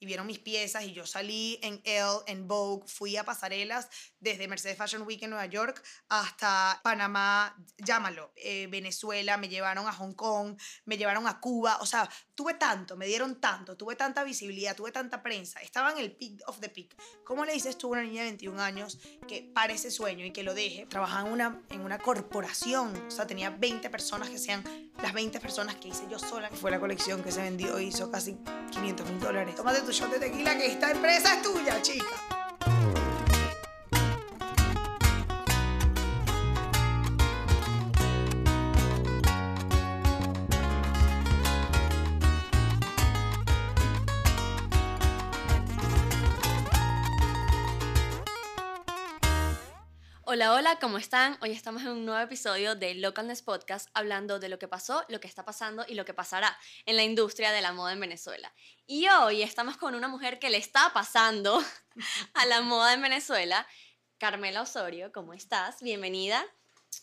y vieron mis piezas y yo salí en Elle, en Vogue, fui a pasarelas desde Mercedes Fashion Week en Nueva York hasta Panamá, llámalo, eh, Venezuela, me llevaron a Hong Kong, me llevaron a Cuba, o sea, tuve tanto, me dieron tanto, tuve tanta visibilidad, tuve tanta prensa, estaba en el peak of the peak. ¿Cómo le dices tú a una niña de 21 años que parece sueño y que lo deje? Trabajaba en una, en una corporación, o sea, tenía 20 personas que sean las 20 personas que hice yo sola, fue la colección que se vendió, hizo casi 500 mil dólares. Tómate tu shot de tequila que esta empresa es tuya, chica. Hola, hola, ¿cómo están? Hoy estamos en un nuevo episodio de Localness Podcast hablando de lo que pasó, lo que está pasando y lo que pasará en la industria de la moda en Venezuela. Y hoy estamos con una mujer que le está pasando a la moda en Venezuela, Carmela Osorio. ¿Cómo estás? Bienvenida.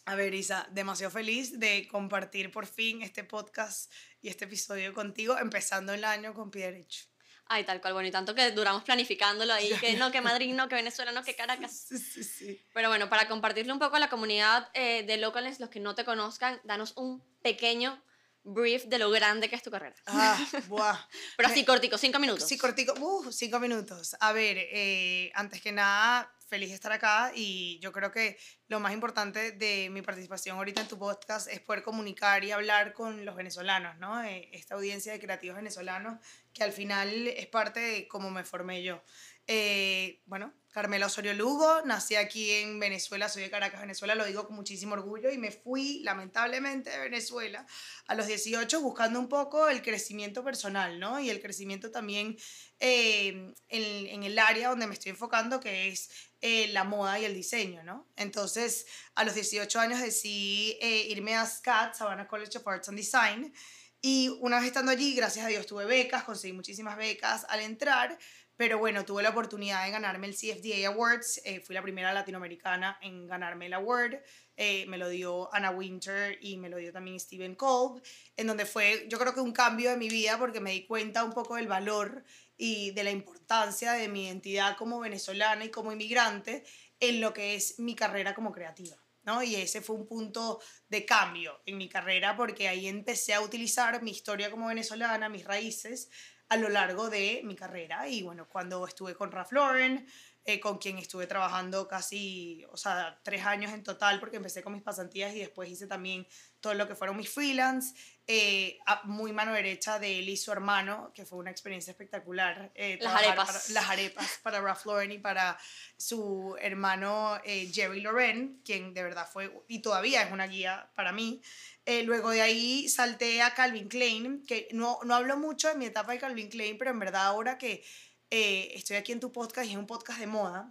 A ver, Isa, demasiado feliz de compartir por fin este podcast y este episodio contigo, empezando el año con pie derecho. Ay, tal cual, bueno, y tanto que duramos planificándolo ahí, que no, que Madrid, no, que Venezuela, no, que Caracas. Sí, sí, sí. Pero bueno, para compartirle un poco a la comunidad eh, de locales, los que no te conozcan, danos un pequeño brief de lo grande que es tu carrera. Ah, buah. Pero así cortico, cinco minutos. Sí, cortico, uh, cinco minutos. A ver, eh, antes que nada, feliz de estar acá y yo creo que lo más importante de mi participación ahorita en tu podcast es poder comunicar y hablar con los venezolanos, ¿no? Eh, esta audiencia de creativos venezolanos que al final es parte de cómo me formé yo. Eh, bueno, Carmela Osorio Lugo, nací aquí en Venezuela, soy de Caracas, Venezuela, lo digo con muchísimo orgullo y me fui lamentablemente de Venezuela a los 18 buscando un poco el crecimiento personal, ¿no? Y el crecimiento también eh, en, el área donde me estoy enfocando, que es eh, la moda y el diseño, ¿no? Entonces, a los 18 años decidí irme a SCAD, Savannah College of Arts and Design, y una vez estando allí, gracias a Dios, tuve becas, conseguí muchísimas becas al entrar, pero bueno, tuve la oportunidad de ganarme el CFDA Awards. Eh, fui la primera latinoamericana en ganarme el award. Eh, me lo dio Anna Winter y me lo dio también Stephen Kolb, en donde fue, yo creo que un cambio de mi vida porque me di cuenta un poco del valor y de la importancia de mi identidad como venezolana y como inmigrante en lo que es mi carrera como creativa. ¿no? Y ese fue un punto de cambio en mi carrera porque ahí empecé a utilizar mi historia como venezolana, mis raíces, a lo largo de mi carrera. Y bueno, cuando estuve con Ralph Lauren, eh, con quien estuve trabajando casi, o sea, tres años en total, porque empecé con mis pasantías y después hice también todo lo que fueron mis freelance, eh, muy mano derecha de él y su hermano, que fue una experiencia espectacular. Eh, las arepas. Para, las arepas para Ralph Lauren y para su hermano Jerry Loren, quien de verdad fue y todavía es una guía para mí. luego de ahí salté a Calvin Klein, que no, no hablo mucho de mi etapa de Calvin Klein, pero en verdad ahora que eh, estoy aquí en tu podcast y es un podcast de moda,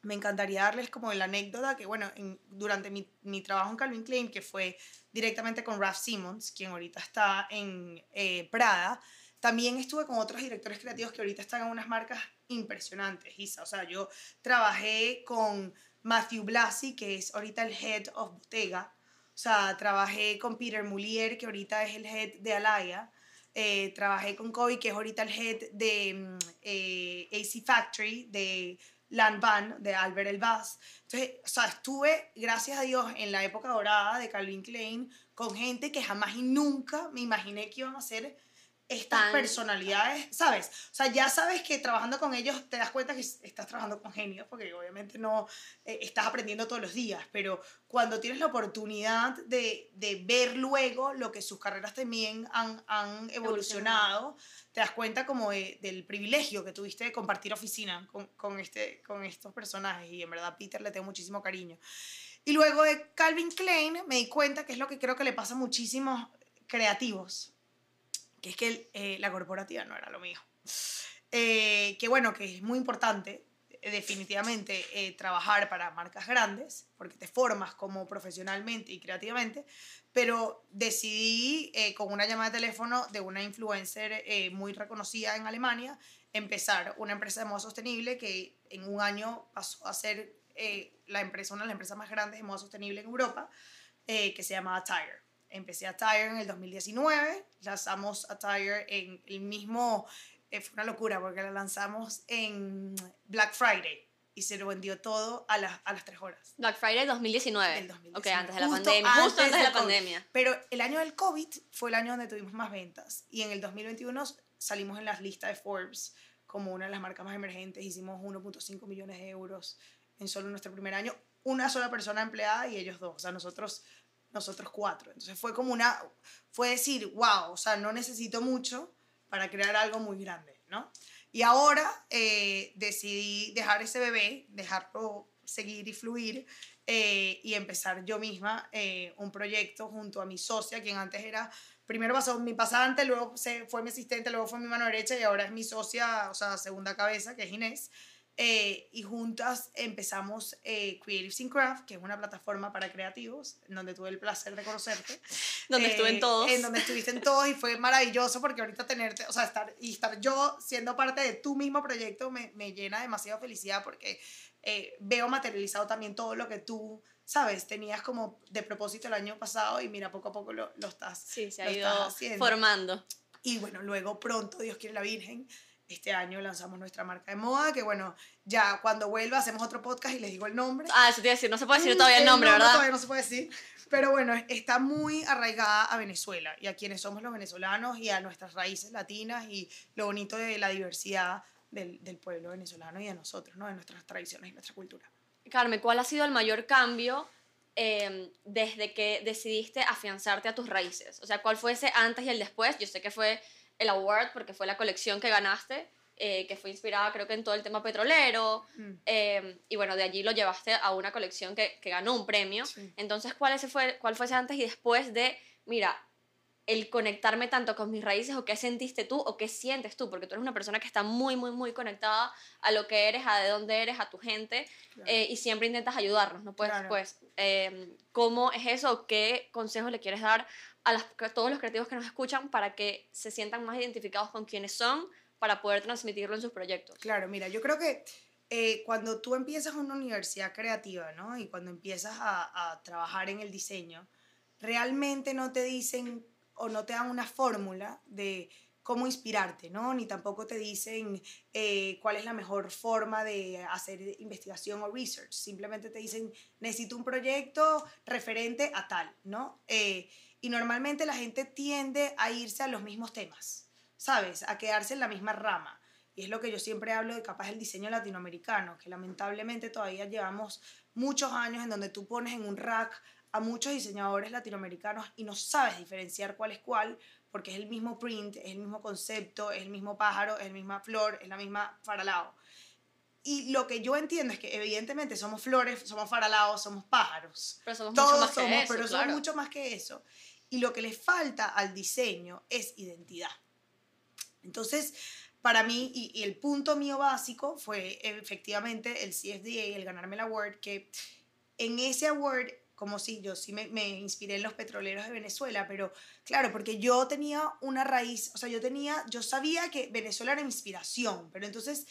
me encantaría darles como la anécdota que, bueno, durante mi, mi, trabajo en Calvin Klein, que fue directamente con Ralph Simmons, quien ahorita está en eh, Prada, también estuve con otros directores creativos que ahorita están en unas marcas impresionantes, Isa. O sea, yo trabajé con Matthew Blasi, que es ahorita el head of Bottega. O sea, trabajé con Peter Mulier, que ahorita es el head de Alaya. Eh, trabajé con Kobe, que es ahorita el head de mm, eh, AC Factory, de Van de Albert Elbaz. Entonces, o sea, estuve, gracias a Dios, en la época dorada de Calvin Klein, con gente que jamás y nunca me imaginé que iban a ser estas personalidades, ¿sabes? O sea, ya sabes que trabajando con ellos te das cuenta que estás trabajando con genios, porque obviamente no eh, estás aprendiendo todos los días, pero cuando tienes la oportunidad de, de ver luego lo que sus carreras también han, han evolucionado, te das cuenta como del privilegio que tuviste de compartir oficina con, con, este, con estos personajes, y en verdad Peter le tengo muchísimo cariño. Y luego de Calvin Klein me di cuenta que es lo que creo que le pasa a muchísimos creativos es que eh, la corporativa no era lo mío. Eh, que bueno, que es muy importante eh, definitivamente trabajar para marcas grandes, porque te formas como profesionalmente y creativamente, pero decidí con una llamada de teléfono de una influencer muy reconocida en Alemania, empezar una empresa de moda sostenible que en un año pasó a ser la empresa, una de las empresas más grandes de moda sostenible en Europa, que se llama Tire empecé a Tire en el 2019, lanzamos a Tire en el mismo eh, fue una locura porque la lanzamos en Black Friday y se lo vendió todo a las, a las 3 horas. Black Friday 2019. Del 2019. Ok, antes de la Justo pandemia. Justo antes antes de la COVID. pandemia. Pero el año del COVID fue el año donde tuvimos más ventas y en el 2021 salimos en las listas de Forbes como una de las marcas más emergentes, hicimos 1.5 millones de euros en solo nuestro primer año, una sola persona empleada y ellos dos, o sea, nosotros nosotros cuatro. Entonces fue como una, fue decir, wow, o sea, no necesito mucho para crear algo muy grande, ¿no? Y ahora eh, decidí dejar ese bebé, dejarlo seguir y fluir eh, y empezar yo misma eh, un proyecto junto a mi socia, quien antes era, primero pasó mi pasante, luego se, fue mi asistente, luego fue mi mano derecha y ahora es mi socia, o sea, segunda cabeza, que es Inés. Eh, y juntas empezamos eh, Creative Sin Craft, que es una plataforma para creativos, donde tuve el placer de conocerte. Donde estuve en Eh, todos. En donde estuviste en todos y fue maravilloso porque ahorita tenerte, o sea, estar, y estar yo siendo parte de tu mismo proyecto me, me llena demasiado felicidad porque eh, veo materializado también todo lo que tú, sabes, tenías como de propósito el año pasado y mira, poco a poco lo, lo estás. Sí, se ha ido formando. Y bueno, luego pronto, Dios quiere la Virgen, este año lanzamos nuestra marca de moda, que bueno, ya cuando vuelva hacemos otro podcast y les digo el nombre. Ah, eso te iba a decir, no se puede decir Mm, todavía el nombre, ¿verdad? Todavía no se puede decir. Pero bueno, está muy arraigada a Venezuela y a quienes somos los venezolanos y a nuestras raíces latinas y lo bonito de la diversidad del, del pueblo venezolano y a nosotros, ¿no? De nuestras tradiciones y nuestra cultura. Carmen, ¿cuál ha sido el mayor cambio eh, desde que decidiste afianzarte a tus raíces? O sea, ¿cuál fue ese antes y el después? Yo sé que fue el award porque fue la colección que ganaste, eh, que fue inspirada creo que en todo el tema petrolero. Mm. eh, y bueno, de allí lo llevaste a una colección que, que ganó un premio. Sí. Entonces, ¿cuál, ese fue, ¿cuál fue ese antes y después de, mira, el conectarme tanto con mis raíces o qué sentiste tú o qué sientes tú? Porque tú eres una persona que está muy, muy, muy conectada a lo que eres, a de dónde eres, a tu gente Claro. eh, y siempre intentas ayudarnos, ¿no? Pues, Claro. pues eh, ¿cómo es eso? ¿Qué consejos le quieres dar a, las- a todos los creativos que nos escuchan para que se sientan más identificados con quiénes son para poder transmitirlo en sus proyectos? Claro, mira, yo creo que eh, cuando tú empiezas una universidad creativa, ¿no? Y cuando empiezas a, a trabajar en el diseño, realmente no te dicen o no te dan una fórmula de cómo inspirarte, ¿no? Ni tampoco te dicen eh, cuál es la mejor forma de hacer investigación o research. Simplemente te dicen, necesito un proyecto referente a tal, ¿no? Eh, y normalmente la gente tiende a irse a los mismos temas, ¿sabes? A quedarse en la misma rama. Y es lo que yo siempre hablo de capaz el diseño latinoamericano, que lamentablemente todavía llevamos muchos años en donde tú pones en un rack a muchos diseñadores latinoamericanos y no sabes diferenciar cuál es cuál, porque es el mismo print, es el mismo concepto, es el mismo pájaro, es la misma flor, es la misma faralao. Y lo que yo entiendo es que evidentemente somos flores, somos faralaos, somos pájaros. Pero somos Todos mucho más somos, que eso, pero claro. somos mucho más que eso. Y lo que le falta al diseño es identidad. Entonces, para mí, y, y el punto mío básico fue efectivamente el CFDA, el ganarme el award, que en ese award, como si yo sí me, me inspiré en los petroleros de Venezuela, pero claro, porque yo tenía una raíz, o sea, yo tenía, yo sabía que Venezuela era inspiración, pero entonces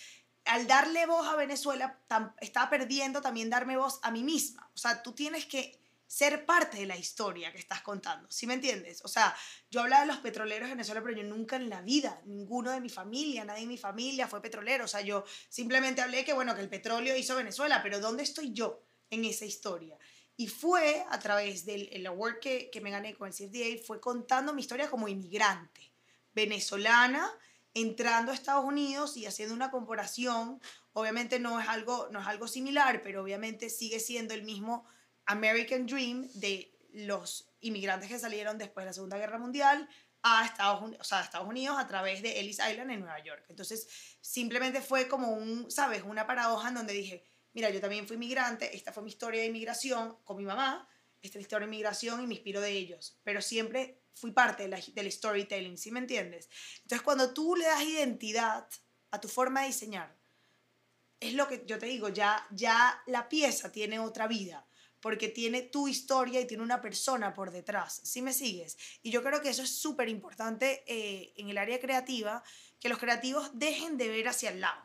al darle voz a Venezuela, tam- estaba perdiendo también darme voz a mí misma. O sea, tú tienes que ser parte de la historia que estás contando, ¿sí me entiendes? O sea, yo hablaba de los petroleros de Venezuela, pero yo nunca en la vida, ninguno de mi familia, nadie en mi familia fue petrolero. O sea, yo simplemente hablé que, bueno, que el petróleo hizo Venezuela, pero ¿dónde estoy yo en esa historia? Y fue a través del el award que, que me gané con el CFDA, fue contando mi historia como inmigrante venezolana entrando a Estados Unidos y haciendo una comparación. Obviamente no es algo, no es algo similar, pero obviamente sigue siendo el mismo American Dream de los inmigrantes que salieron después de la Segunda Guerra Mundial a Estados, Uni- o sea, a Estados Unidos a través de Ellis Island en Nueva York. Entonces, simplemente fue como un, ¿sabes? Una paradoja en donde dije, mira, yo también fui inmigrante, esta fue mi historia de inmigración con mi mamá, esta es la historia de inmigración y me inspiro de ellos, pero siempre fui parte de la- del storytelling, ¿sí me entiendes? Entonces, cuando tú le das identidad a tu forma de diseñar, es lo que yo te digo, ya, ya la pieza tiene otra vida, porque tiene tu historia y tiene una persona por detrás, ¿sí me sigues? Y yo creo que eso es súper importante eh, en el área creativa, que los creativos dejen de ver hacia el lado,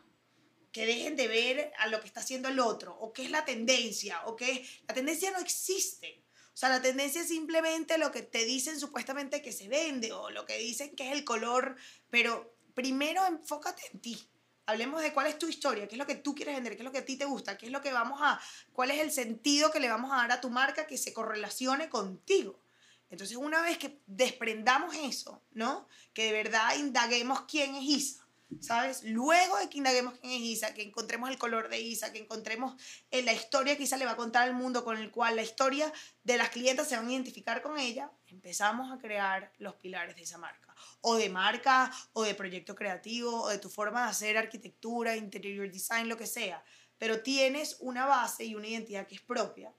que dejen de ver a lo que está haciendo el otro, o qué es la tendencia, o qué la tendencia no existe. Sea, la tendencia es simplemente lo que te dicen supuestamente que se vende, o lo que dicen que es el color, pero primero enfócate en ti. Hablemos de cuál es tu historia, qué es lo que tú quieres vender, qué es lo que a ti te gusta, qué es lo que vamos a, cuál es el sentido que le vamos a dar a tu marca que se correlacione contigo. Entonces, una vez que desprendamos eso, ¿no? Que de verdad indaguemos quién es Isa, ¿sabes? Luego de que indaguemos quién es Isa, que encontremos el color de Isa, que encontremos en la historia que Isa le va a contar al mundo, con el cual la historia de las clientas se van a identificar con ella, empezamos a crear los pilares de esa marca. O de marca, o de proyecto creativo, o de tu forma de hacer arquitectura, interior design, lo que sea. Pero tienes una base y una identidad que es propia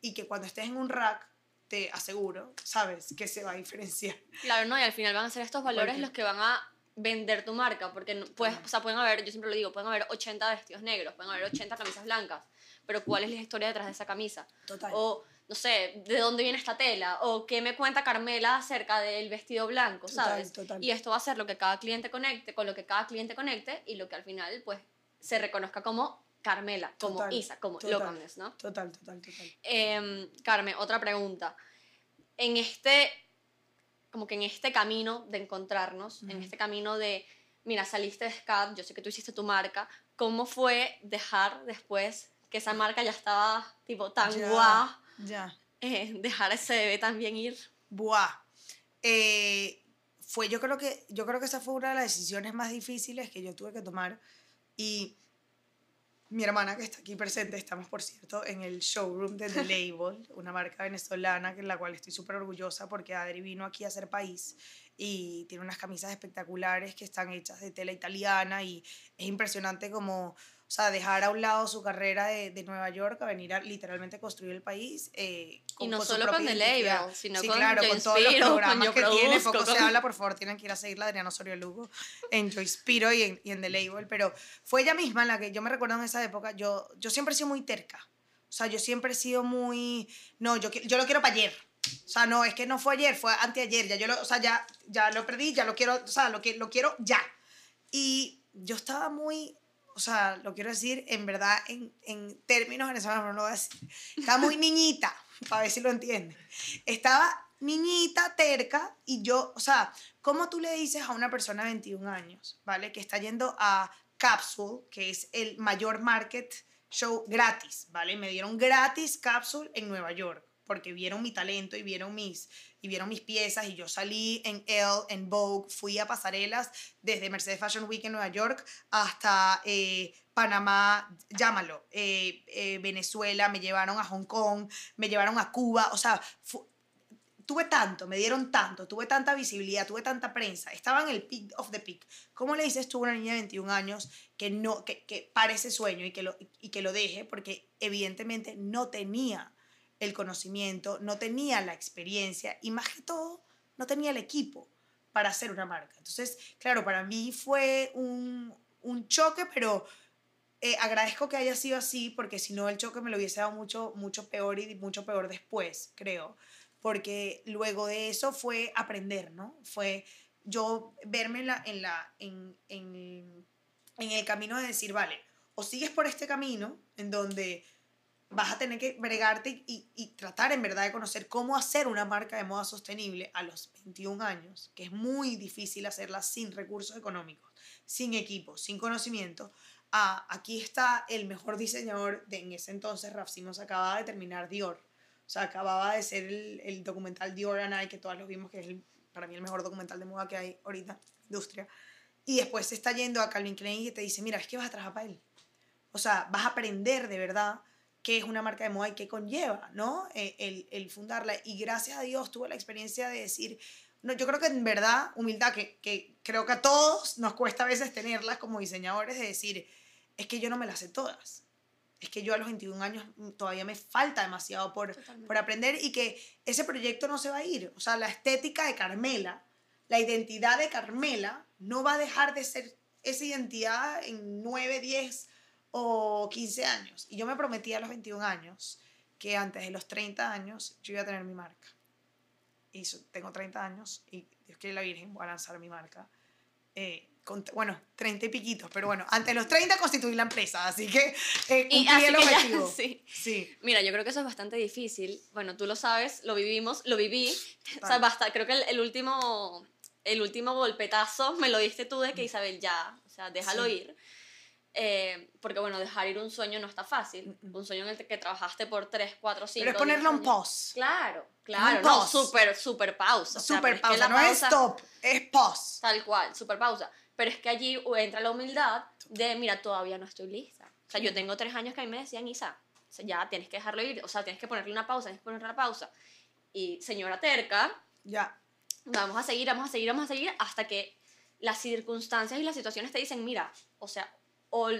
y que cuando estés en un rack te aseguro, sabes, que se va a diferenciar. Claro, no, y al final van a ser estos valores los que van a vender tu marca, porque pues, o sea, pueden haber, yo siempre lo digo, pueden haber 80 vestidos negros, pueden haber 80 camisas blancas, pero ¿cuál es la historia detrás de esa camisa? Total. O, no sé, ¿de dónde viene esta tela? O ¿qué me cuenta Carmela acerca del vestido blanco, sabes? total. Y esto va a ser lo que cada cliente conecte, con lo que cada cliente conecte y lo que al final, pues, se reconozca como Carmela, como Total, Isa, como total. Localness, ¿no? Total, total, total. Em, Carmen, otra pregunta. En este, como que en este camino de encontrarnos, en este camino de, mira, saliste de SCAD, yo sé que tú hiciste tu marca, ¿cómo fue dejar después que esa marca ya estaba tipo tan Ya, guau, Ya. eh, dejar ese bebé también ir? Buah. Eh, fue, yo creo que, yo creo que esa fue una de las decisiones más difíciles que yo tuve que tomar. Y mi hermana, que está aquí presente, estamos, por cierto, en el showroom de The Label, una marca venezolana en la cual estoy súper orgullosa porque Adri vino aquí a hacer país y tiene unas camisas espectaculares que están hechas de tela italiana y es impresionante como, o sea, dejar a un lado su carrera de, de Nueva York a venir a literalmente construir el país. eh, Y no con solo con The. Label, sino sí, con claro, con todos los Inspiro, con programas que tiene, Produzco, poco se con- habla, por favor, tienen que ir a seguirla, Adriana Osorio Lugo, en Yo Inspiro y en, y en The Label, pero fue ella misma la que yo me recuerdo en esa época, yo, yo siempre he sido muy terca, o sea, yo siempre he sido muy, no, yo, yo lo quiero para ayer, o sea, no, es que no fue ayer, fue anteayer, ya yo lo, o sea, ya, ya lo perdí, ya lo quiero, o sea, lo, que, lo quiero ya. Y yo estaba muy, o sea, lo quiero decir en verdad, en, en términos venezolanos, no lo voy a decir. Estaba muy niñita, para ver si lo entienden. Estaba niñita, terca, y yo, o sea, ¿cómo tú le dices a una persona de 21 años, ¿vale? Que está yendo a Capsule, que es el mayor market show gratis, ¿vale? Me dieron gratis Capsule en Nueva York porque vieron mi talento y vieron mis, y vieron mis piezas y yo salí en Elle, en Vogue, fui a pasarelas desde Mercedes Fashion Week en Nueva York hasta eh, Panamá, llámalo, eh, eh, Venezuela, me llevaron a Hong Kong, me llevaron a Cuba, o sea, tuve tanto, me dieron tanto, tuve tanta visibilidad, tuve tanta prensa, estaba en el peak of the peak. ¿Cómo le dices tú a una niña de 21 años que no que, que pare ese sueño y que, lo, y que lo deje? Porque evidentemente no tenía el conocimiento, no tenía la experiencia y más que todo, no tenía el equipo para hacer una marca. Entonces, claro, para mí fue un, un choque, pero eh, agradezco que haya sido así, porque si no el choque me lo hubiese dado mucho, mucho peor y mucho peor después, creo. Porque luego de eso fue aprender, ¿no? Fue yo verme en, la, en, la, en, en, en el camino de decir, vale, o sigues por este camino en donde vas a tener que bregarte y, y tratar en verdad de conocer cómo hacer una marca de moda sostenible a los 21 años, que es muy difícil hacerla sin recursos económicos, sin equipo, sin conocimiento. Ah, aquí está el mejor diseñador de en ese entonces, Raf Simons acababa de terminar Dior. O sea, acababa de ser el, el documental Dior and I, que todos lo vimos, que es para mí el mejor documental de moda que hay ahorita industria. Y después se está yendo a Calvin Klein y te dice, mira, es que vas a trabajar para él. O sea, vas a aprender de verdad qué es una marca de moda y qué conlleva, ¿no? Eh, El, el fundarla. Y gracias a Dios tuve la experiencia de decir, no, yo creo que en verdad, humildad, que, que creo que a todos nos cuesta a veces tenerlas como diseñadores, de decir, es que yo no me las sé todas. Es que yo a los 21 años mm, todavía me falta demasiado por, Totalmente. por aprender y que ese proyecto no se va a ir. O sea, la estética de Carmela, la identidad de Carmela no va a dejar de ser esa identidad en 9, 10 o 15 años. Y yo me prometí a los 21 años que antes de los 30 años yo iba a tener mi marca. Y tengo 30 años y Dios quiere la Virgen, voy a lanzar mi marca. Eh, con- bueno, 30 y piquitos, pero bueno, antes de los 30 constituí la empresa, así que eh, Y cumplí así el que ya- objetivo. sí. sí. Mira, yo creo que eso es bastante difícil. Bueno, tú lo sabes, lo vivimos, lo viví. O sea, basta, creo que el, el último el último golpetazo me lo diste tú de que Isabel ya, o sea, déjalo Sí. ir. Eh, porque bueno, dejar ir un sueño no está fácil. Un sueño en el que trabajaste por 3, 4, 5. Pero es ponerlo en pause. Claro, claro. No, pause. súper, súper pausa. o sea, Super es que pausa. No es stop, es pause. Tal cual, super pausa. Pero es que allí entra la humildad de, mira, todavía no estoy lista. O sea, yo tengo tres años que a mí me decían, Isa, o sea, ya tienes que dejarlo ir, o sea, tienes que ponerle una pausa, tienes que ponerle una pausa. Y señora terca, Ya. vamos a seguir, vamos a seguir, vamos a seguir, hasta que las circunstancias y las situaciones te dicen, mira, o sea, o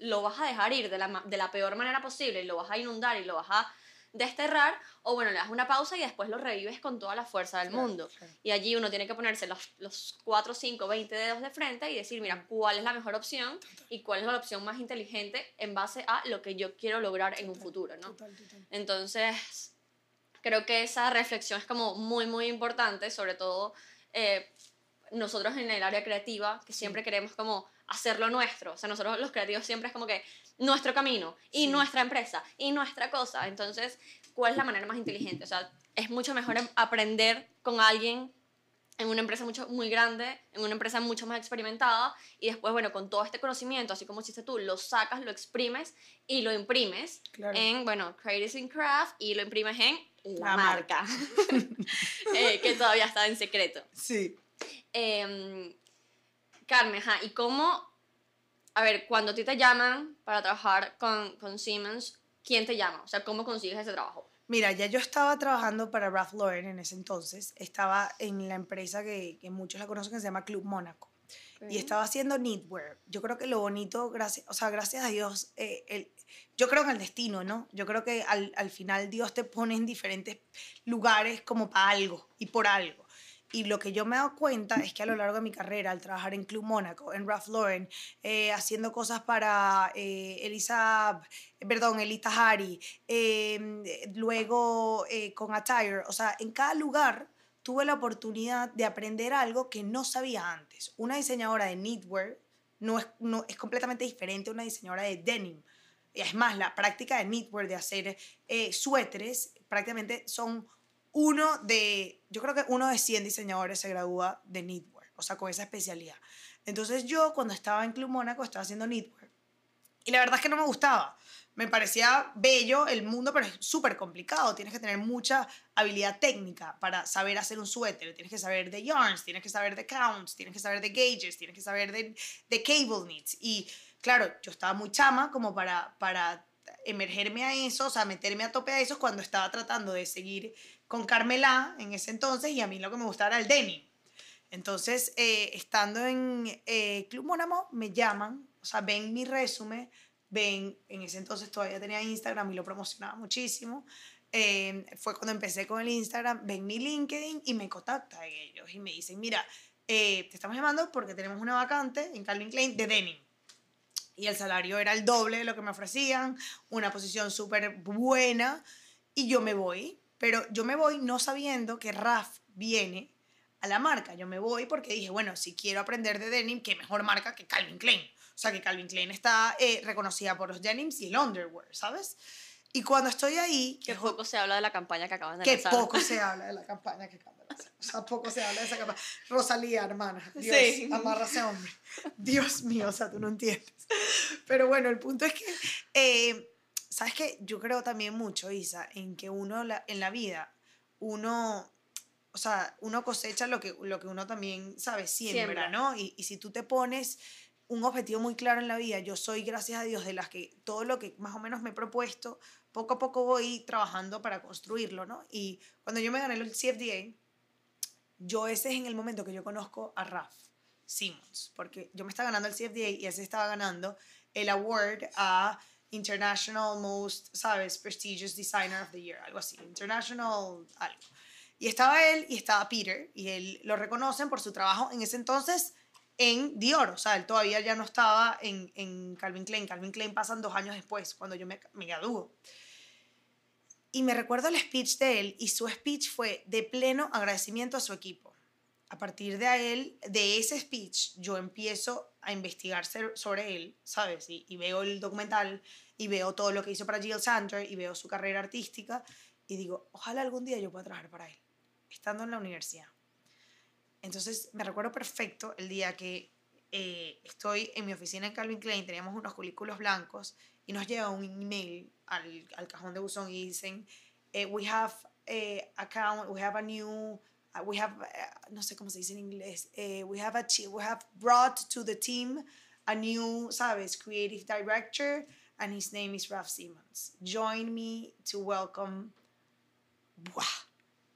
lo vas a dejar ir de la, de la peor manera posible, y lo vas a inundar y lo vas a desterrar, o bueno, le das una pausa y después lo revives con toda la fuerza del mundo. claro. Y allí uno tiene que ponerse los, los 4, 5, 20 dedos de frente y decir, mira, cuál es la mejor opción y cuál es la opción más inteligente en base a lo que yo quiero lograr en un futuro, ¿no? Total, total. Entonces, creo que esa reflexión es como muy, muy importante, sobre todo eh, nosotros en el área creativa, que siempre queremos como hacerlo nuestro. O sea, nosotros los creativos siempre es como que nuestro camino y Sí. nuestra empresa y nuestra cosa. Entonces, ¿cuál es la manera más inteligente? O sea, es mucho mejor em- aprender con alguien en una empresa mucho, muy grande, en una empresa mucho más experimentada, y después, bueno, con todo este conocimiento, así como hiciste tú, lo sacas, lo exprimes y lo imprimes Claro. en, bueno, Creatives in Craft y lo imprimes en la, La marca, eh, que todavía está en secreto. Sí. Em, Carmen, ajá, ¿y cómo, a ver, cuando a ti te llaman para trabajar con, con Siemens, ¿quién te llama? O sea, ¿cómo consigues ese trabajo? Mira, ya yo estaba trabajando para Ralph Lauren en ese entonces. Estaba en la empresa que, que muchos la conocen que se llama Club Mónaco. Y estaba haciendo knitwear. Yo creo que lo bonito, gracias, o sea, gracias a Dios, eh, el- yo creo en el destino, ¿no? Yo creo que al, al final Dios te pone en diferentes lugares como para algo y por algo. Y lo que yo me he dado cuenta es que a lo largo de mi carrera, al trabajar en Club Mónaco, en Ralph Lauren, eh, haciendo cosas para eh, Elisa, perdón, Elita Hari, eh, luego con Attire, o sea, en cada lugar tuve la oportunidad de aprender algo que no sabía antes. Una diseñadora de knitwear no es, no, es completamente diferente a una diseñadora de denim. Es más, la práctica de knitwear, de hacer eh, suéteres, prácticamente son uno de, yo creo que uno de 100 diseñadores se gradúa de knitwear, o sea, con esa especialidad. Entonces yo cuando estaba en Club Mónaco estaba haciendo knitwear y la verdad es que no me gustaba. Me parecía bello el mundo, pero es súper complicado. Tienes que tener mucha habilidad técnica para saber hacer un suéter. Tienes que saber de yarns, tienes que saber de counts, tienes que saber de gauges, tienes que saber de, de cable knits. Y claro, yo estaba muy chama como para, para emergerme a eso, o sea, meterme a tope a eso cuando estaba tratando de seguir con Carmela en ese entonces y a mí lo que me gustaba era el denim. Entonces, eh, estando en eh, Club Mónamo, me llaman, o sea, ven mi resumen, ven, en ese entonces todavía tenía Instagram y lo promocionaba muchísimo. Eh, fue cuando empecé con el Instagram, ven mi LinkedIn y me contactan ellos y me dicen, mira, eh, te estamos llamando porque tenemos una vacante en Calvin Klein de denim. Y el salario era el doble de lo que me ofrecían, una posición súper buena y yo me voy. Pero yo me voy no sabiendo que Raf viene a la marca. Yo me voy porque dije, bueno, si quiero aprender de denim, qué mejor marca que Calvin Klein. O sea, que Calvin Klein está eh, reconocida por los denims y el underwear, ¿sabes? Y cuando estoy ahí, Que que, poco se habla de la campaña que acaban de que lanzar. poco se habla de la campaña que acaban de lanzar. O sea, poco se habla de esa campaña. Rosalía, hermana. Dios, Sí. amarra a ese hombre. Dios mío, o sea, tú no entiendes. Pero bueno, el punto es que, eh, ¿sabes qué? Yo creo también mucho, Isa, en que uno la- en la vida, uno, o sea, uno cosecha lo que, lo que uno también, ¿sabes? Siembra, Siembra. ¿no? Y, y si tú te pones un objetivo muy claro en la vida, yo soy, gracias a Dios, de las que todo lo que más o menos me he propuesto, poco a poco voy trabajando para construirlo, ¿no? Y cuando yo me gané el CFDA, yo ese es en el momento que yo conozco a Raf Simmons, porque yo me estaba ganando el CFDA y ese estaba ganando el award a International Most, ¿sabes? Prestigious Designer of the Year, algo así, International algo. Y estaba él y estaba Peter, y él lo reconocen por su trabajo en ese entonces en Dior, o sea, él todavía ya no estaba en, en Calvin Klein. Calvin Klein pasan dos años después, cuando yo me, me gradúo. Y me recuerdo el speech de él, y su speech fue de pleno agradecimiento a su equipo. A partir de él, de ese speech, yo empiezo a investigar sobre él, ¿sabes? Y, y veo el documental, y veo todo lo que hizo para Jill Sander, y veo su carrera artística, y digo, ojalá algún día yo pueda trabajar para él, estando en la universidad. Entonces me recuerdo perfecto el día que eh, estoy en mi oficina en Calvin Klein, teníamos unos culículos blancos y nos llega un email al, al cajón de buzón y dicen, eh, we have a account, we have a new, we have, uh, no sé cómo se dice en inglés, eh, we, have a we have brought to the team a new, sabes, creative director and his name is Ralph Simmons. Join me to welcome. Buah,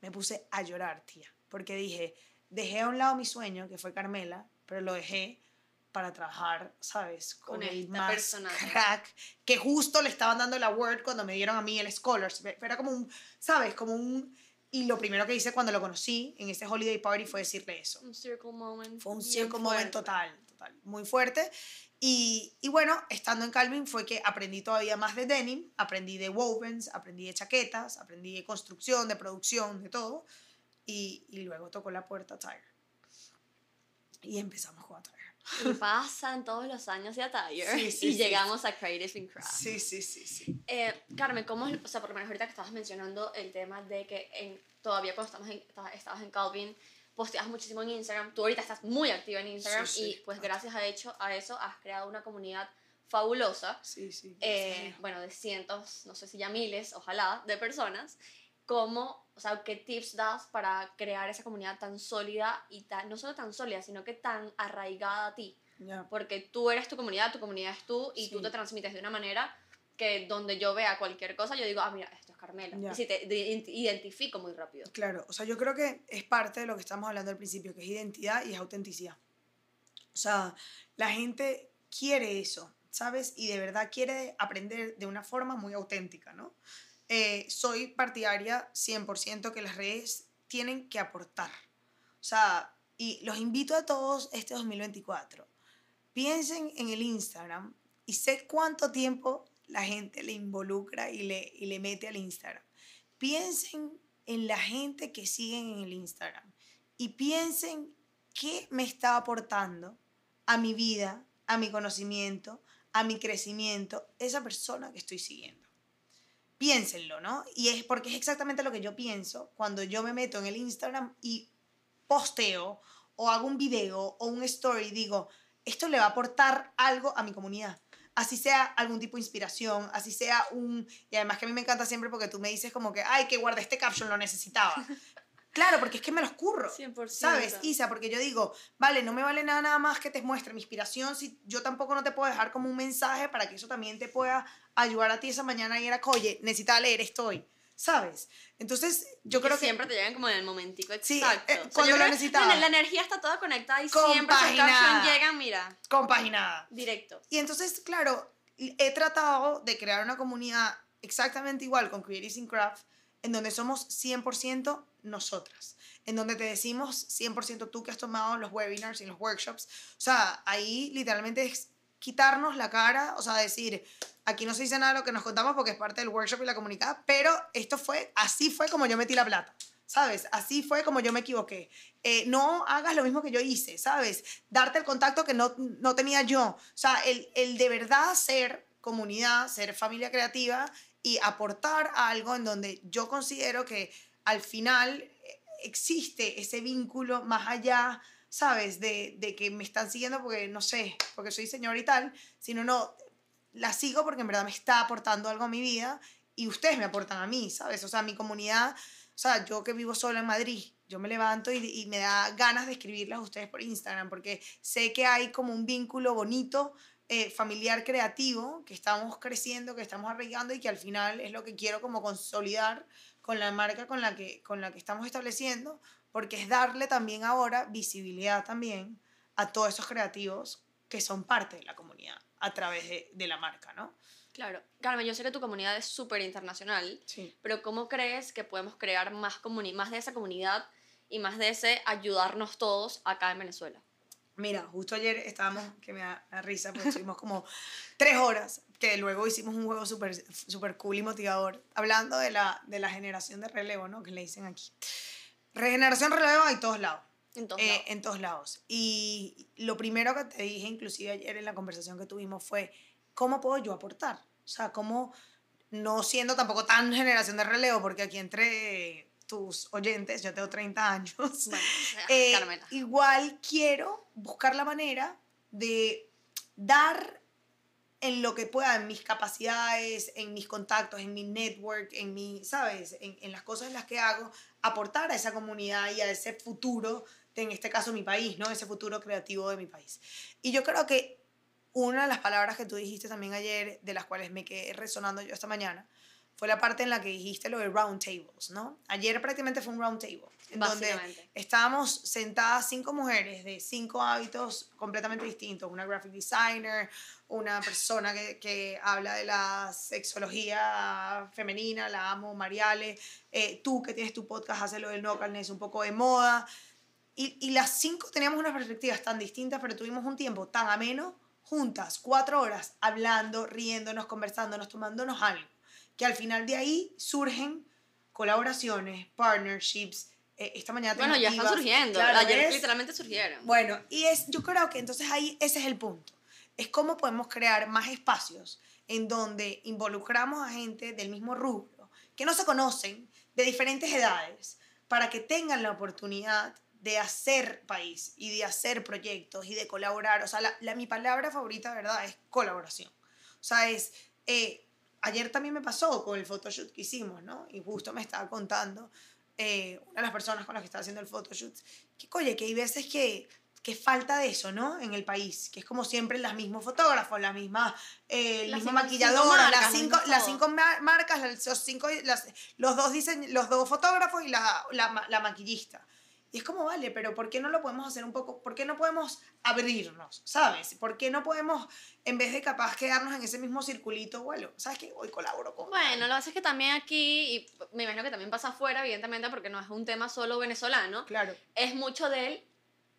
me puse a llorar, tía, porque dije, dejé a un lado mi sueño, que fue Carmela, pero lo dejé para trabajar, ¿sabes? Con, el más crack, que justo le estaban dando el award cuando me dieron a mí el Scholarship. Era como un, ¿sabes? Como un... Y lo primero que hice cuando lo conocí en ese holiday party fue decirle eso. Un circle moment. Fue un circle moment total, total, muy fuerte. Y, y, bueno, estando en Calvin fue que aprendí todavía más de denim, aprendí de wovens, aprendí de chaquetas, aprendí de construcción, de producción, de todo. Y, y luego tocó la puerta Tiger. Y empezamos con. Y pasan todos los años de Attire y llegamos a Creative in Craft. Sí, sí, sí, sí. Eh, Carmen, ¿cómo, o sea, por lo menos ahorita que estabas mencionando el tema de que en, todavía cuando estamos en, estabas en Calvin, posteas muchísimo en Instagram, tú ahorita estás muy activa en Instagram y pues gracias a, hecho, a eso has creado una comunidad fabulosa. Sí, sí. Eh, bueno, de cientos, no sé si ya miles, ojalá, de personas. ¿Cómo, o sea, qué tips das para crear esa comunidad tan sólida y tan, no solo tan sólida, sino que tan arraigada a ti? Porque tú eres tu comunidad, tu comunidad es tú y tú te transmites de una manera que donde yo vea cualquier cosa, yo digo, ah, mira, esto es Carmela. Y si te identifico muy rápido. Claro, o sea, yo creo que es parte de lo que estamos hablando al principio, que es identidad y es autenticidad. O sea, la gente quiere eso, ¿sabes? Y de verdad quiere aprender de una forma muy auténtica, ¿no? Eh, soy partidaria 100% que las redes tienen que aportar. O sea, y los invito a todos este 2024. Piensen en el Instagram y sé cuánto tiempo la gente le involucra y le, y le mete al Instagram. Piensen en la gente que siguen en el Instagram y piensen qué me está aportando a mi vida, a mi conocimiento, a mi crecimiento, esa persona que estoy siguiendo piénsenlo, ¿no? Y es porque es exactamente lo que yo pienso cuando yo me meto en el Instagram y posteo o hago un video o un story, digo, esto le va a aportar algo a mi comunidad. Así sea algún tipo de inspiración, así sea un... Y además que a mí me encanta siempre porque tú me dices como que, ay, que guarda este caption, lo necesitaba. Claro, porque es que me los curro. 100%. ¿Sabes, Isa? Porque yo digo, vale, no me vale nada, nada más que te muestre mi inspiración si yo tampoco no te puedo dejar como un mensaje para que eso también te pueda ayudar a ti esa mañana y era, oye, necesita leer esto hoy. ¿Sabes? Entonces, yo creo que... Siempre te llegan como en el momentico exacto. Sí, eh, cuando lo necesitas. La energía está toda conectada y siempre sus captions llegan, mira. Compaginada. Directo. Y entonces, claro, he tratado de crear una comunidad exactamente igual con Creative Craft, en donde somos 100% nosotras, en donde te decimos 100% tú que has tomado los webinars y los workshops. O sea, ahí literalmente es quitarnos la cara, o sea, decir, aquí no se dice nada lo que nos contamos porque es parte del workshop y la comunicada, pero esto fue, así fue como yo metí la plata. ¿Sabes? Así fue como yo me equivoqué. Eh, no hagas lo mismo que yo hice, ¿sabes? Darte el contacto que no, no tenía yo. O sea, el, el de verdad ser comunidad, ser familia creativa y aportar algo en donde yo considero que al final eh, existe ese vínculo más allá, ¿sabes? De, de, que me están siguiendo porque, no sé, porque soy señor y tal, sino no, la sigo porque en verdad me está aportando algo a mi vida y ustedes me aportan a mí, ¿sabes? O sea, mi comunidad, o sea, yo que vivo solo en Madrid, yo me levanto y, me da ganas de escribirles a ustedes por Instagram porque sé que hay como un vínculo bonito eh, familiar creativo que estamos creciendo, que estamos arraigando y que al final es lo que quiero como consolidar con la marca con la que, con la que estamos estableciendo, porque es darle también ahora visibilidad también a todos esos creativos que son parte de la comunidad a través de, de la marca, ¿no? Claro. Carmen, yo sé que tu comunidad es súper internacional, sí. pero ¿cómo crees que podemos crear más, más de esa comunidad y más de ese ayudarnos todos acá en Venezuela? Mira, justo ayer estábamos, que me da, risa, porque estuvimos como tres horas, que luego hicimos un juego súper super cool y motivador, hablando de la, de la generación de relevo, ¿no? Que le dicen aquí. Regeneración relevo hay todos lados. En todos, eh, lados. en todos lados. Y lo primero que te dije, inclusive ayer en la conversación que tuvimos, fue, ¿cómo puedo yo aportar? O sea, ¿cómo, no siendo tampoco tan generación de relevo, porque aquí entre tus oyentes, yo tengo 30 años, Bueno, eh, igual quiero buscar la manera de dar en lo que pueda, en mis capacidades, en mis contactos, en mi network, en mi, ¿sabes? En, en las cosas en las que hago, aportar a esa comunidad y a ese futuro, de, en este caso mi país, ¿no? Ese futuro creativo de mi país. Y yo creo que una de las palabras que tú dijiste también ayer, de las cuales me quedé resonando yo esta mañana, fue la parte en la que dijiste lo de round tables, ¿no? Ayer prácticamente fue un round table, en donde estábamos sentadas cinco mujeres de cinco hábitos completamente distintos, una graphic designer, una persona que, que habla de la sexología femenina, la amo, Mariale, eh, tú que tienes tu podcast, haces lo del localness, un poco de moda, y, y las cinco teníamos unas perspectivas tan distintas, pero tuvimos un tiempo tan ameno, juntas, cuatro horas, hablando, riéndonos, conversándonos, tomándonos algo, que al final de ahí surgen colaboraciones, partnerships. eh, esta mañana Bueno, ya están surgiendo. Claro, Ayer ¿ves? literalmente surgieron. Bueno, y es, yo creo que entonces ahí ese es el punto. Es cómo podemos crear más espacios en donde involucramos a gente del mismo rubro, que no se conocen, de diferentes edades, para que tengan la oportunidad de hacer país y de hacer proyectos y de colaborar. O sea, la, la- mi palabra favorita, ¿verdad? Es colaboración. O sea, es... eh, ayer también me pasó con el photoshoot que hicimos, ¿no? Y justo me estaba contando eh, una de las personas con las que estaba haciendo el photoshoot, que, oye, que hay veces que, que falta de eso, ¿no? En el país, que es como siempre las mismos fotógrafos, las mismas, eh, Las misma mismas maquilladora, cinco las marcas, cinco, las cinco ma- marcas, los, cinco, las- los, dos dise- los dos fotógrafos y la, la maquillista. Y es como, vale, pero ¿por qué no lo podemos hacer un poco? ¿Por qué no podemos abrirnos? ¿Sabes? ¿Por qué no podemos, en vez de capaz quedarnos en ese mismo circulito, bueno, ¿sabes qué? Hoy colaboro con... Bueno, lo que pasa es que también aquí, y me imagino que también pasa afuera, evidentemente, porque no es un tema solo venezolano, Claro. es mucho del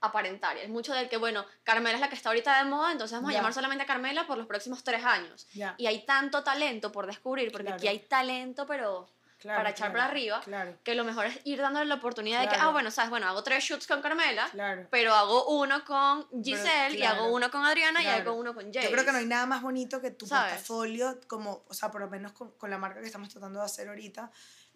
aparentar, es mucho del que, bueno, Carmela es la que está ahorita de moda, entonces vamos a llamar solamente a Carmela por los próximos tres años. Ya. Y hay tanto talento por descubrir, porque Claro. aquí hay talento, pero Claro, para echar claro, para arriba, Claro, que lo mejor es ir dándole la oportunidad de que, ah, bueno, sabes, bueno, hago tres shoots con Carmela, claro. pero hago uno con Giselle, y claro, hago uno con Adriana, y hago uno con Jay. Yo creo que no hay nada más bonito que tu ¿Sabes? portafolio, como, o sea, por lo menos con, con la marca que estamos tratando de hacer ahorita,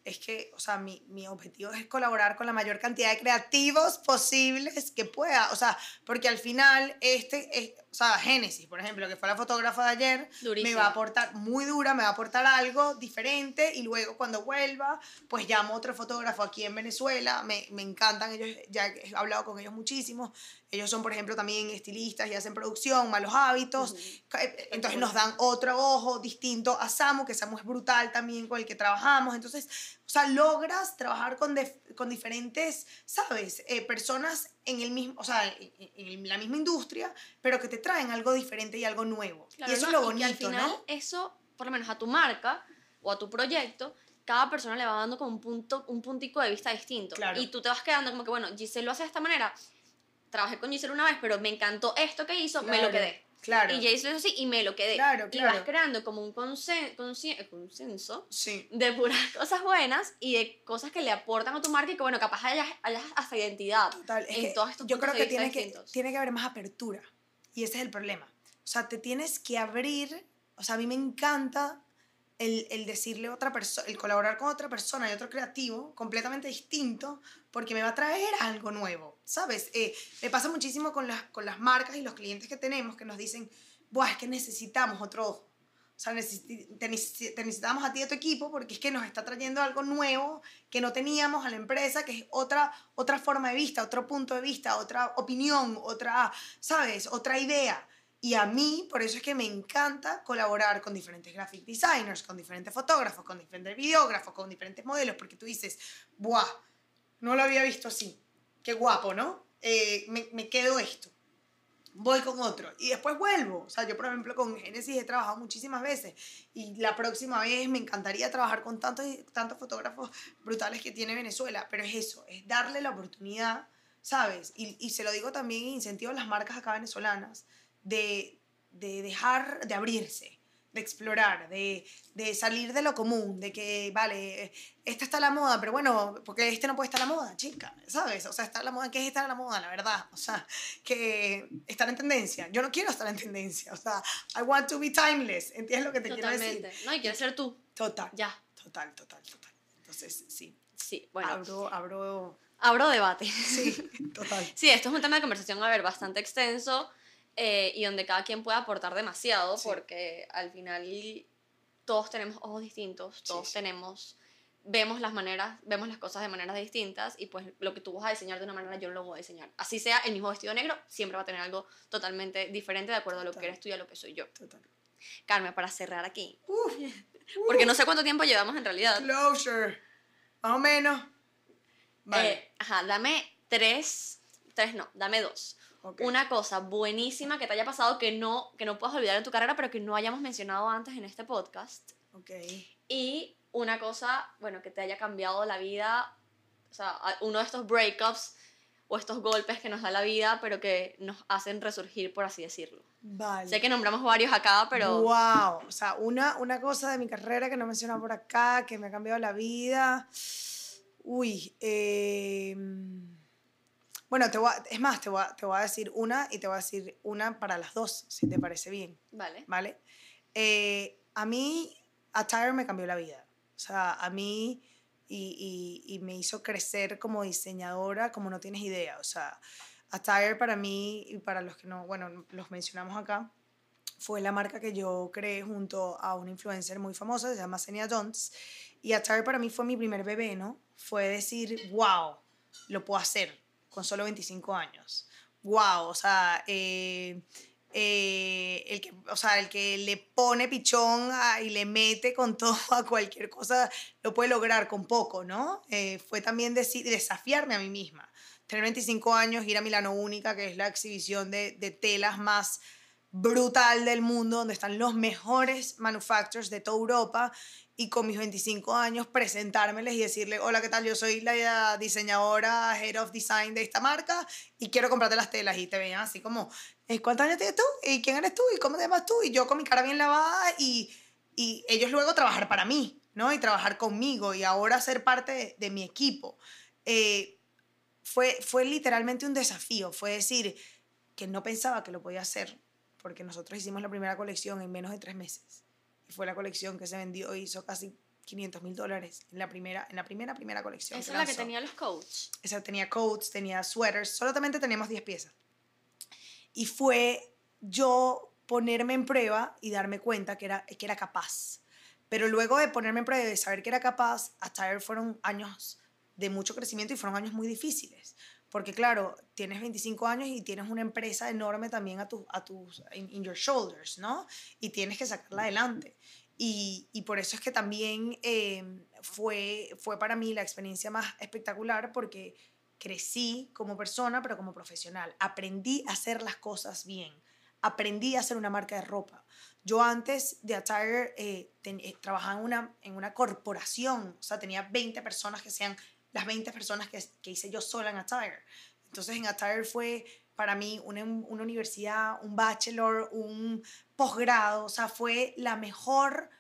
es que, o sea, mi, mi objetivo es colaborar con la mayor cantidad de creativos posibles que pueda, o sea, porque al final, este, es, o sea, Génesis, por ejemplo, que fue la fotógrafa de ayer, me Durísimo. va a aportar muy dura, me va a aportar algo diferente y luego cuando vuelva, pues llamo a otro fotógrafo aquí en Venezuela, me, me encantan ellos, ya he hablado con ellos muchísimo, ellos son, por ejemplo, también estilistas y hacen producción, malos hábitos, Ca- eh, entonces nos dan otro ojo distinto a Samu, que Samu es brutal también con el que trabajamos, entonces, o sea, logras trabajar con, con diferentes, ¿sabes? Eh, personas en el mismo, o sea, en, en la misma industria, pero que te traen algo diferente y algo nuevo. Claro, y eso ¿no? es lo Y bonito, que al final ¿no? eso, por lo menos a tu marca o a tu proyecto, cada persona le va dando como un punto, un puntico de vista distinto. Claro. Y tú te vas quedando como que, bueno, Giselle lo hace de esta manera. Trabajé con Giselle una vez, pero me encantó esto que hizo, me lo Claro, quedé. Claro. Y Jay lo hizo así y me lo quedé. Claro, Y claro. vas creando como un consen- consenso Sí. de puras cosas buenas y de cosas que le aportan a tu marca y que, bueno, capaz hayas, hayas hasta identidad Total, es en que todos estos yo creo que tiene, que tiene que haber más apertura. Y ese es el problema. O sea, te tienes que abrir. O sea, a mí me encanta el, el decirle otra persona, el colaborar con otra persona y otro creativo completamente distinto, porque me va a traer algo nuevo, ¿sabes? Eh, me pasa muchísimo con las, con las marcas y los clientes que tenemos que nos dicen, Buah, es que necesitamos otro ojo. O sea, necesitamos a ti y a tu equipo porque es que nos está trayendo algo nuevo que no teníamos a la empresa, que es otra, otra forma de vista, otro punto de vista, otra opinión, otra, ¿sabes? Otra idea. Y a mí, por eso es que me encanta colaborar con diferentes graphic designers, con diferentes fotógrafos, con diferentes videógrafos, con diferentes modelos, porque tú dices, ¡buah! No lo había visto así. Qué guapo, ¿no? Eh, me, me quedo esto voy con otro y después vuelvo. O sea, yo por ejemplo con Genesis he trabajado muchísimas veces y la próxima vez me encantaría trabajar con tantos, tantos fotógrafos brutales que tiene Venezuela, pero es eso, es darle la oportunidad, ¿sabes? Y, y se lo digo también en incentivo a las marcas acá venezolanas, de, de dejar de abrirse de explorar, de, de salir de lo común, de que, vale, esta está la moda, pero bueno, porque este no puede estar la moda, chica, ¿sabes? O sea, está la moda, ¿qué es estar a la moda, la verdad? O sea, que estar en tendencia. Yo no quiero estar en tendencia, o sea, I want to be timeless, ¿entiendes lo que te quiero Totalmente. decir? No, y quieres ser tú. Total, Ya. total, total, total. Entonces, sí. Sí, bueno. Abro, abro, Abro debate. sí, total. Sí, esto es un tema de conversación, a ver, bastante extenso eh, y donde cada quien puede aportar demasiado Sí. porque al final todos tenemos ojos distintos, todos sí. tenemos, vemos las maneras, vemos las cosas de maneras distintas y pues lo que tú vas a diseñar de una manera yo lo voy a diseñar. Así sea el mismo vestido negro, siempre va a tener algo totalmente diferente de acuerdo a lo que Total. eres tú y a lo que soy yo. total. Carmen, para cerrar aquí, Uf, porque no sé cuánto tiempo llevamos en realidad. closure. Más o menos. Vale. Eh, ajá, dame tres, tres no, dame dos. Una cosa buenísima que te haya pasado que no, que no puedas olvidar en tu carrera, pero que no hayamos mencionado antes en este podcast. Ok. Y una cosa, bueno, que te haya cambiado la vida, o sea, uno de estos breakups o estos golpes que nos da la vida, pero que nos hacen resurgir, por así decirlo. Vale. Sé que nombramos varios acá, pero Wow. O sea, una, una cosa de mi carrera que no mencionaba por acá, que me ha cambiado la vida. Uy. eh, bueno, te voy a- es más, te voy, a, te voy a decir una y te voy a decir una para las dos, si te parece bien. vale. ¿Vale? Eh, a mí, Attire me cambió la vida. O sea, a mí y, y- y me hizo crecer como diseñadora como no tienes idea. O sea, Attire para mí y para los que no, bueno, los mencionamos acá, fue la marca que yo creé junto a una influencer muy famosa, se llama Senia Jones. Y Attire para mí fue mi primer bebé, ¿no? Fue decir, wow, lo puedo hacer con solo 25 años. Wow, o sea, eh, eh, el, que, o sea, el que le pone pichón a- y le mete con todo a cualquier cosa, lo puede lograr con poco, ¿no? Eh, fue también desafiarme a mí misma. Tener 25 años, ir a Milano Única, que es la exhibición de, de telas más brutal del mundo, donde están los mejores manufacturers de toda Europa, y con mis 25 años presentármeles y decirle, hola, ¿qué tal? Yo soy la diseñadora, head of design de esta marca, y quiero comprarte las telas. Y te veían así como, "Eh, ¿cuántos años tienes tú? ¿Y quién eres tú? ¿Y cómo te llamas tú? Y yo con mi cara bien lavada, y, y ellos luego trabajar para mí, ¿no? Y trabajar conmigo, y ahora ser parte de, mi equipo. Eh, fue, fue literalmente un desafío, fue decir que no pensaba que lo podía hacer, porque nosotros hicimos la primera colección en menos de tres meses. Y fue la colección que se vendió, hizo casi 500 mil dólares en la primera, en la primera, primera colección. Esa es la que tenía los coats. Esa tenía coats, tenía sweaters, solamente teníamos 10 piezas. Y fue yo ponerme en prueba y darme cuenta que era, que era capaz. Pero luego de ponerme en prueba y de saber que era capaz, hasta fueron años de mucho crecimiento y fueron años muy difíciles. Porque claro, tienes 25 años y tienes una empresa enorme también a, tu, a tus, in, in your shoulders, ¿no? Y tienes que sacarla adelante. Y, y por eso es que también eh, fue, fue para mí la experiencia más espectacular porque crecí como persona, pero como profesional. Aprendí a hacer las cosas bien. Aprendí a hacer una marca de ropa. Yo antes de Attire eh, ten- eh, trabajaba en una, en una corporación, o sea, tenía 20 personas que sean las 20 personas que, que hice yo sola en Attire. Entonces en Attire fue para mí una, una universidad, un bachelor, un posgrado, o sea, fue la mejor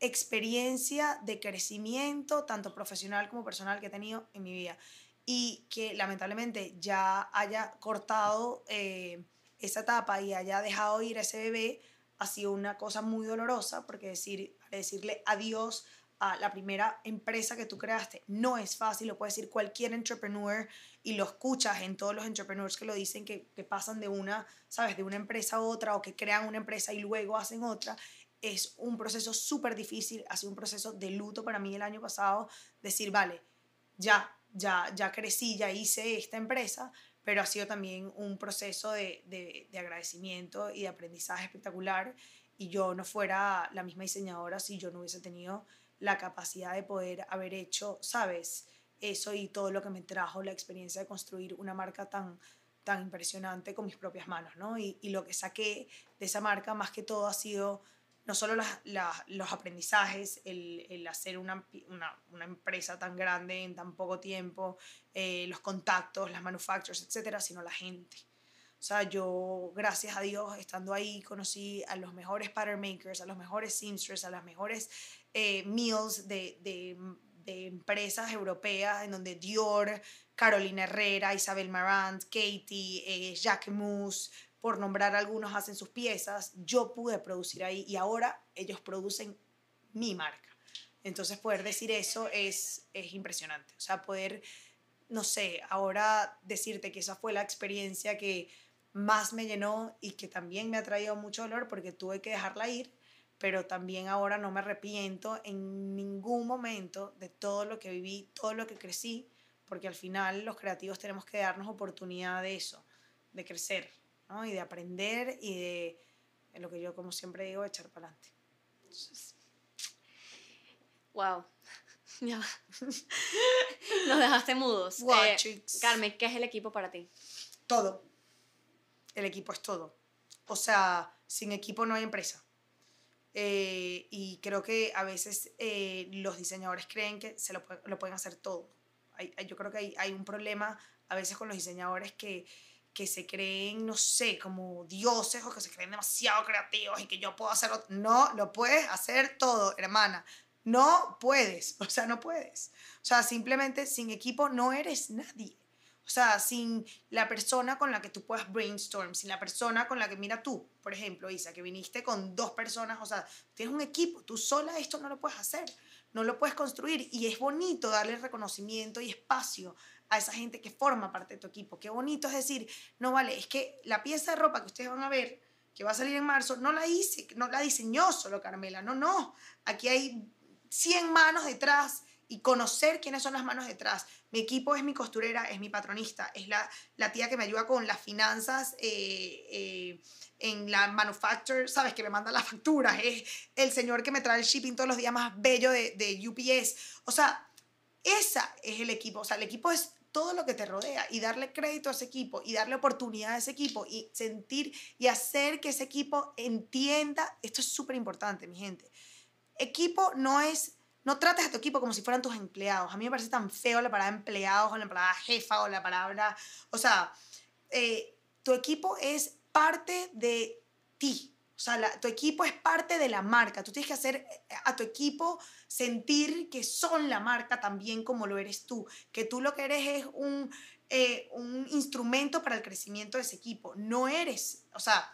experiencia de crecimiento, tanto profesional como personal, que he tenido en mi vida. Y que lamentablemente ya haya cortado eh, esa etapa y haya dejado ir a ese bebé ha sido una cosa muy dolorosa, porque decir, decirle adiós a la primera empresa que tú creaste. No es fácil, lo puede decir cualquier entrepreneur y lo escuchas en todos los entrepreneurs que lo dicen, que, que pasan de una, sabes, de una empresa a otra o que crean una empresa y luego hacen otra. Es un proceso súper difícil, ha sido un proceso de luto para mí el año pasado, decir, vale, ya, ya, ya crecí, ya hice esta empresa, pero ha sido también un proceso de, de, de agradecimiento y de aprendizaje espectacular. Y yo no fuera la misma diseñadora si yo no hubiese tenido la capacidad de poder haber hecho, sabes, eso y todo lo que me trajo la experiencia de construir una marca tan, tan impresionante con mis propias manos, ¿no? Y, lo que saqué de esa marca más que todo ha sido no solo las, los aprendizajes, el, el hacer una, una, una, empresa tan grande en tan poco tiempo, eh, los contactos, las manufacturers, etcétera, sino la gente. O sea, yo, gracias a Dios, estando ahí, conocí a los mejores pattern makers, a los mejores seamsters, a las mejores eh, meals de, de, de, empresas europeas, en donde Dior, Carolina Herrera, Isabel Marant, Katie, eh, Jacquemus, por nombrar algunos, hacen sus piezas, yo pude producir ahí y ahora ellos producen mi marca. Entonces poder decir eso es, es impresionante. O sea, poder, no sé, ahora decirte que esa fue la experiencia que más me llenó y que también me ha traído mucho dolor porque tuve que dejarla ir, pero también ahora no me arrepiento en ningún momento de todo lo que viví, todo lo que crecí, porque al final los creativos tenemos que darnos oportunidad de eso, de crecer, ¿no? Y de aprender y de, en lo que yo como siempre digo, echar para adelante. Wow. Ya. Nos dejaste mudos. Wow, Eh, chicos. Carmen, ¿qué es el equipo para ti? Todo. El equipo es todo. O sea, sin equipo no hay empresa. Eh, y creo que a veces eh, los diseñadores creen que se lo, lo pueden hacer todo. Hay- yo creo que hay, hay un problema a veces con los diseñadores que, que se creen, no sé, como dioses o que se creen demasiado creativos y que yo puedo hacerlo. No, lo puedes hacer todo, hermana. No puedes, o sea, no puedes. O sea, simplemente sin equipo no eres nadie. O sea, sin la persona con la que tú puedas brainstorm, sin la persona con la que, mira tú, por ejemplo, Isa, que viniste con dos personas, o sea, tienes un equipo, tú sola esto no lo puedes hacer, no lo puedes construir y es bonito darle reconocimiento y espacio a esa gente que forma parte de tu equipo. Qué bonito es decir, no vale, es que la pieza de ropa que ustedes van a ver, que va a salir en marzo, no la hice, no la diseñó solo Carmela, no, no, aquí hay 100 manos detrás y conocer quiénes son las manos detrás. Mi equipo es mi costurera, es mi patronista, es la, la tía que me ayuda con las finanzas eh, eh, en la manufacture, ¿sabes? Que me manda las facturas, es el señor que me trae el shipping todos los días más bello de, de UPS. O sea, esa es el equipo. O sea, el equipo es todo lo que te rodea y darle crédito a ese equipo y darle oportunidad a ese equipo y sentir y hacer que ese equipo entienda, esto es súper importante, mi gente. Equipo no es, no trates a tu equipo como si fueran tus empleados. A mí me parece tan feo la palabra empleados o la palabra jefa o la palabra, o sea, eh, tu equipo es parte de ti. O sea, tu equipo es parte de la marca. Tú tienes que hacer eh, a tu equipo sentir que son la marca también como lo eres tú. Que tú lo que eres es un, eh, un instrumento para el crecimiento de ese equipo. No eres, o sea,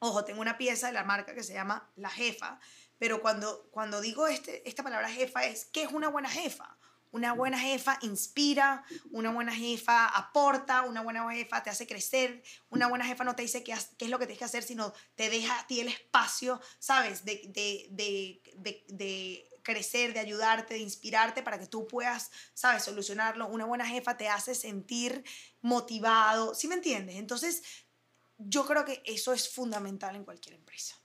ojo, tengo una pieza de la marca que se llama La Jefa, pero cuando, cuando digo este, esta palabra jefa es, ¿qué es una buena jefa? Una buena jefa inspira, una buena jefa aporta, una buena jefa te hace crecer, una buena jefa no te dice qué, qué es lo que tienes que hacer, sino te deja a ti el espacio, ¿sabes? De, de, de, de crecer, de ayudarte, de inspirarte para que tú puedas, ¿sabes? Solucionarlo. Una buena jefa te hace sentir motivado, ¿sí me entiendes? Entonces, yo creo que eso es fundamental en cualquier empresa.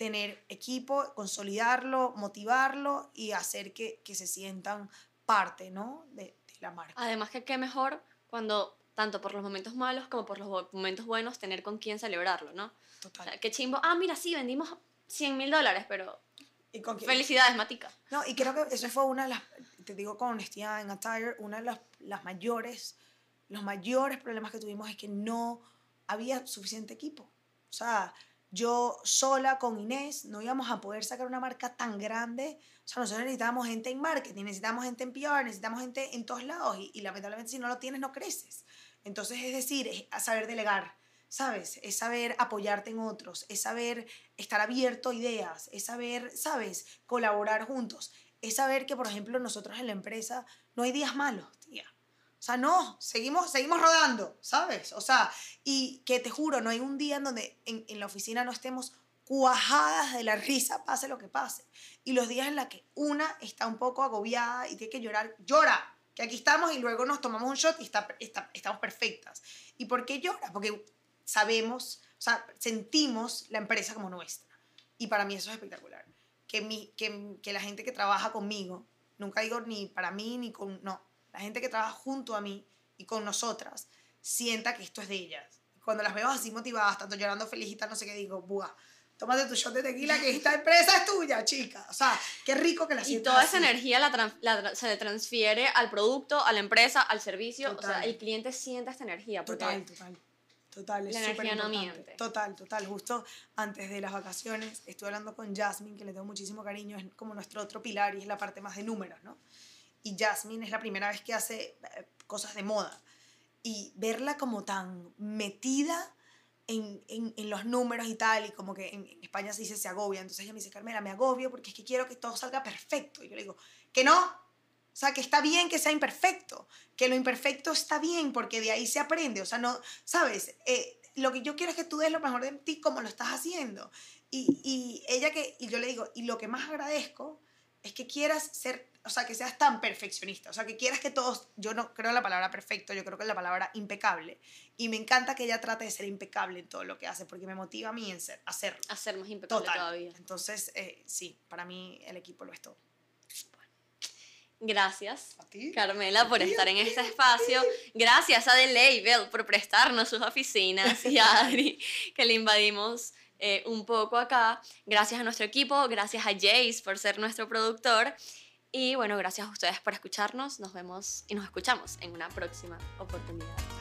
Tener equipo, consolidarlo, motivarlo y hacer que, que se sientan parte, ¿no? De, de la marca. Además que qué mejor cuando, tanto por los momentos malos como por los momentos buenos, tener con quién celebrarlo, ¿no? O Total. sea, qué chimbo, ah, mira, sí, vendimos 100 mil dólares, pero Y con felicidades, Matica. No, y creo que eso fue una de las, te digo con honestidad en Attire, una de las, las mayores, los mayores problemas que tuvimos es que no había suficiente equipo. O sea, yo sola con Inés no íbamos a poder sacar una marca tan grande. O sea, nosotros necesitábamos gente en marketing, necesitamos gente en PR, necesitamos gente en todos lados y, y lamentablemente si no lo tienes no creces. Entonces, es decir, es saber delegar, ¿sabes? Es saber apoyarte en otros, es saber estar abierto a ideas, es saber, ¿sabes? Colaborar juntos, es saber que, por ejemplo, nosotros en la empresa no hay días malos. O sea, no, seguimos, seguimos rodando, ¿sabes? O sea, y que te juro, no hay un día en donde en, la oficina no estemos cuajadas de la risa, pase lo que pase. Y los días en los que una está un poco agobiada y tiene que llorar, llora, que aquí estamos y luego nos tomamos un shot y está, está- estamos perfectas. ¿Y por qué llora? Porque sabemos, o sea, sentimos la empresa como nuestra. Y para mí eso es espectacular. Que, mi, que, que la gente que trabaja conmigo, nunca digo ni para mí ni con, no, la gente que trabaja junto a mí y con nosotras, sienta que esto es de ellas. Cuando las veo así motivadas, tanto llorando feliz y tal, no sé qué, digo, buah, tómate tu shot de tequila que esta empresa es tuya, chica. O sea, qué rico que la Y sientas toda esa energía la, la se le transfiere al producto, a la empresa, al servicio. O sea, el cliente siente esta energía. Porque Total, total. Total, es La energía no miente. Total, total. Justo antes de las vacaciones estuve hablando con Jasmine, que le tengo muchísimo cariño, es como nuestro otro pilar y es la parte más de números, ¿no? Y Jasmine es la primera vez que hace eh, cosas de moda. Y verla como tan metida en, en, los números y tal, y como que en, en España se dice se agobia. Entonces ella me dice, Carmela, me agobio porque es que quiero que todo salga perfecto. Y yo le digo, que no, o sea, que está bien que sea imperfecto, que lo imperfecto está bien porque de ahí se aprende. O sea, no, ¿sabes? Eh, lo que yo quiero es que tú des lo mejor de ti como lo estás haciendo. Y, y ella que, y yo le digo, y lo que más agradezco es que quieras ser, o sea, que seas tan perfeccionista, o sea, que quieras que todos, yo no creo en la palabra perfecto, yo creo que en la palabra impecable. Y me encanta que ella trate de ser impecable en todo lo que hace, porque me motiva a mí en ser. A ser más impecable Total. todavía. Entonces, eh, sí, para mí el equipo lo es todo. Gracias. Carmela, por estar en este espacio. Gracias a The Label por prestarnos sus oficinas y a Adri, que le invadimos eh, un poco acá. Gracias a nuestro equipo, gracias a Jace por ser nuestro productor. Y bueno, gracias a ustedes por escucharnos. Nos vemos y nos escuchamos en una próxima oportunidad.